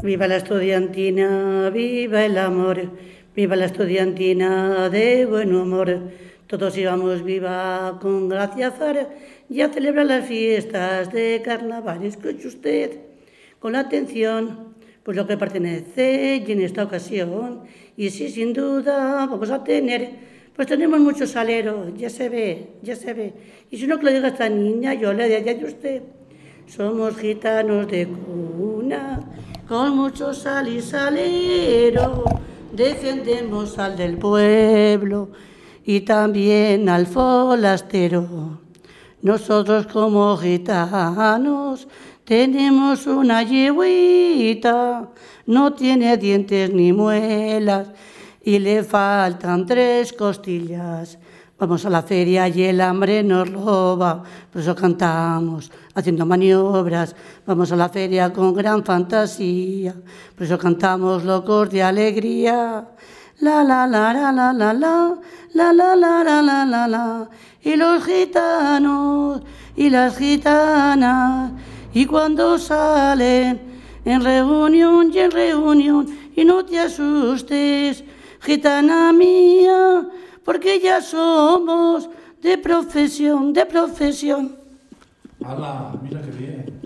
Viva la estudiantina, viva el amor, viva la estudiantina de buen humor. Todos íbamos viva con gracia Zara y a las fiestas de carnaval. Escuche usted con atención pues lo que pertenece y en esta ocasión. Y sí, sin duda, vamos a tener, pues tenemos mucho salero, ya se ve, ya se ve. Y si no que lo diga esta niña, yo le diría a usted. Somos gitanos de cuna con mucho sal y salero, defendemos al del pueblo y también al folastero. Nosotros como gitanos tenemos una yegüita, no tiene dientes ni muelas y le faltan tres costillas. Vamos a la feria y el hambre nos roba, por eso cantamos, haciendo maniobras. Vamos a la feria con gran fantasía, por eso cantamos locos de alegría. La la la la la la la, la la la la la la la. Y los gitanos y las gitanas, y cuando salen en reunión y en reunión, y no te asustes, gitana mía porque ya somos de profesión, de profesión. ¡Hala! Mira qué bien.